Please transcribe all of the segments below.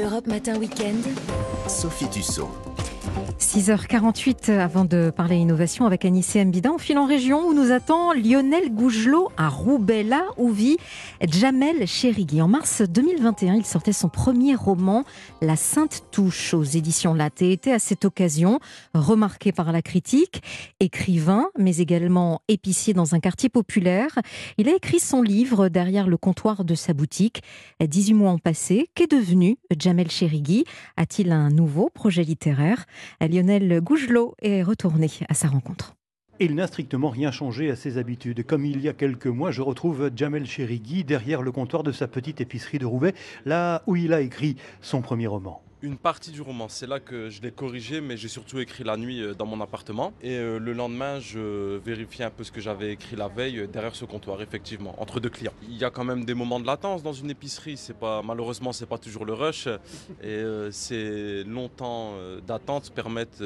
Europe Matin Weekend. Sophie Tussaud. 6h48 avant de parler innovation avec Anissé Mbida. On file en région où nous attend Lionel Gougelot à Roubaix, là où vit Jamel Cherigui. En mars 2021, il sortait son premier roman, La Sainte Touche, aux éditions Latte. Et était à cette occasion remarqué par la critique, écrivain, mais également épicier dans un quartier populaire. Il a écrit son livre derrière le comptoir de sa boutique. 18 mois ont passé. Qu'est devenu Jamel Cherigui? A-t-il un nouveau projet littéraire? Lionel Gougelot est retourné à sa rencontre. Il n'a strictement rien changé à ses habitudes. Comme il y a quelques mois, je retrouve Jamel Cherigui derrière le comptoir de sa petite épicerie de Roubaix, là où il a écrit son premier roman une partie du roman. C'est là que je l'ai corrigé, mais j'ai surtout écrit la nuit euh, dans mon appartement. Et euh, le lendemain, je vérifiais un peu ce que j'avais écrit la veille euh, derrière ce comptoir, effectivement, entre deux clients. Il y a quand même des moments de latence dans une épicerie. C'est pas malheureusement, c'est pas toujours le rush, et ces longtemps d'attente permettent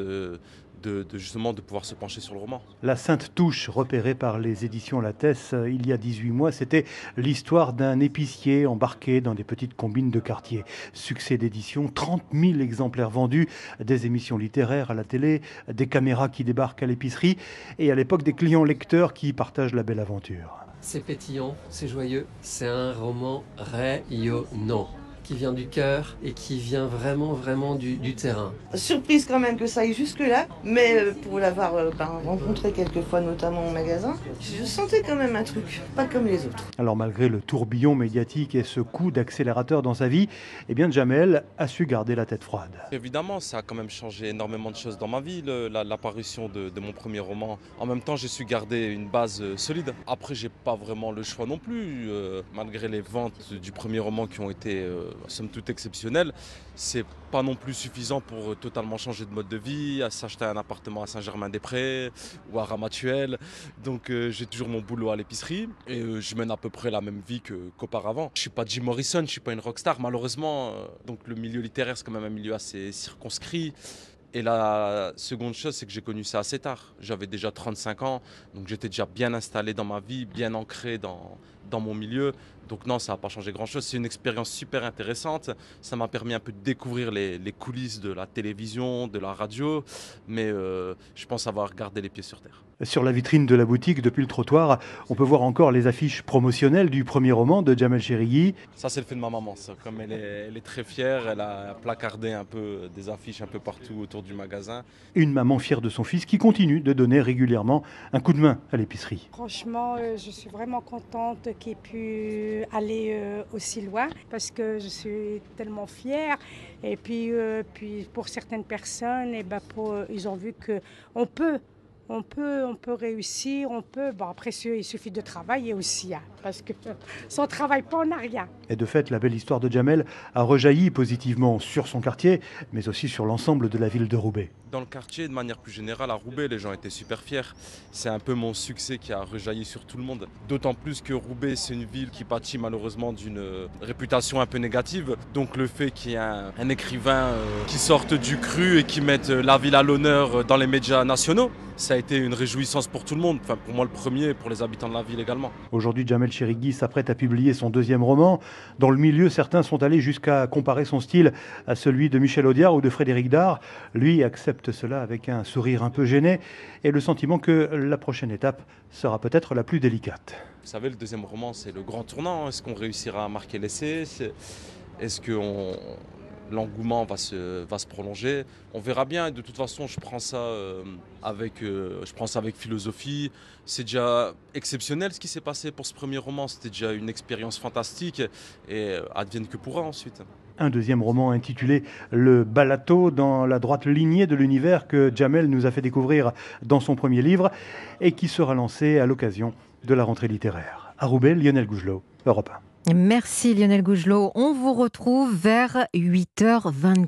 de, justement de pouvoir se pencher sur le roman. La Sainte Touche, repérée par les éditions Lattès euh, il y a 18 mois, c'était l'histoire d'un épicier embarqué dans des petites combines de quartier. Succès d'édition, 30 000 exemplaires vendus, des émissions littéraires à la télé, des caméras qui débarquent à l'épicerie et à l'époque des clients lecteurs qui partagent la belle aventure. C'est pétillant, c'est joyeux, c'est un roman rayonnant qui vient du cœur et qui vient vraiment, vraiment du, terrain. Surprise quand même que ça aille jusque-là, mais euh, pour l'avoir euh, ben, rencontré quelques fois, notamment au magasin, je sentais quand même un truc, pas comme les autres. Alors malgré le tourbillon médiatique et ce coup d'accélérateur dans sa vie, eh bien Jamel a su garder la tête froide. Évidemment, ça a quand même changé énormément de choses dans ma vie, l'apparition de, mon premier roman. En même temps, j'ai su garder une base euh, solide. Après, j'ai pas vraiment le choix non plus, malgré les ventes du premier roman qui ont été somme toute exceptionnel, c'est pas non plus suffisant pour euh, totalement changer de mode de vie, à s'acheter un appartement à Saint-Germain-des-Prés ou à Ramatuel. Donc euh, j'ai toujours mon boulot à l'épicerie et euh, je mène à peu près la même vie qu'auparavant. je suis pas Jim Morrison, je suis pas une rockstar malheureusement. donc le milieu littéraire c'est quand même un milieu assez circonscrit. Et la seconde chose, c'est que j'ai connu ça assez tard. J'avais déjà 35 ans, donc j'étais déjà bien installé dans ma vie, bien ancré dans, dans mon milieu. Donc non, ça n'a pas changé grand-chose. C'est une expérience super intéressante. Ça m'a permis un peu de découvrir les, coulisses de la télévision, de la radio. Mais euh, je pense avoir gardé les pieds sur terre. Sur la vitrine de la boutique, depuis le trottoir, on peut voir encore les affiches promotionnelles du premier roman de Jamel Cherigui. Ça, c'est le fait de ma maman. Ça. Comme elle est, elle est, très fière, elle a placardé un peu des affiches un peu partout autour du magasin. Une maman fière de son fils qui continue de donner régulièrement un coup de main à l'épicerie. Franchement, euh, je suis vraiment contente qu'il ait pu aller euh, aussi loin parce que je suis tellement fière. Et puis, euh, puis pour certaines personnes, et eh ben pour, ils ont vu qu'on peut on peut, on peut réussir, on peut. Bon, après, il suffit de travailler aussi, hein, parce que sans travail pas, on n'a rien. Et de fait, la belle histoire de Jamel a rejailli positivement sur son quartier, mais aussi sur l'ensemble de la ville de Roubaix. Dans le quartier, de manière plus générale, à Roubaix, les gens étaient super fiers. C'est un peu mon succès qui a rejailli sur tout le monde. D'autant plus que Roubaix, c'est une ville qui pâtit malheureusement d'une réputation un peu négative. Donc le fait qu'il y ait un, écrivain euh, qui sorte du cru et qui mette la ville à l'honneur dans les médias nationaux, ça a été une réjouissance pour tout le monde, enfin pour moi le premier, pour les habitants de la ville également. Aujourd'hui, Jamel Cherigui s'apprête à publier son deuxième roman. Dans le milieu, certains sont allés jusqu'à comparer son style à celui de Michel Audiard ou de Frédéric Dard. Lui accepte cela avec un sourire un peu gêné et le sentiment que la prochaine étape sera peut-être la plus délicate. Vous savez, le deuxième roman, c'est le grand tournant. Est-ce qu'on réussira à marquer l'essai? Est-ce qu'on l'engouement va se, va se prolonger. On verra bien. De toute façon, je prends ça, euh, avec, euh, je prends ça avec philosophie. C'est déjà exceptionnel ce qui s'est passé pour ce premier roman. C'était déjà une expérience fantastique et euh, advienne que pourra ensuite. Un deuxième roman intitulé Le Balato dans la droite lignée de l'univers que Jamel nous a fait découvrir dans son premier livre et qui sera lancé à l'occasion de la rentrée littéraire. À Roubaix, Lionel Gougelot, Europe 1. Merci Lionel Gougelot. On vous retrouve vers 8h24.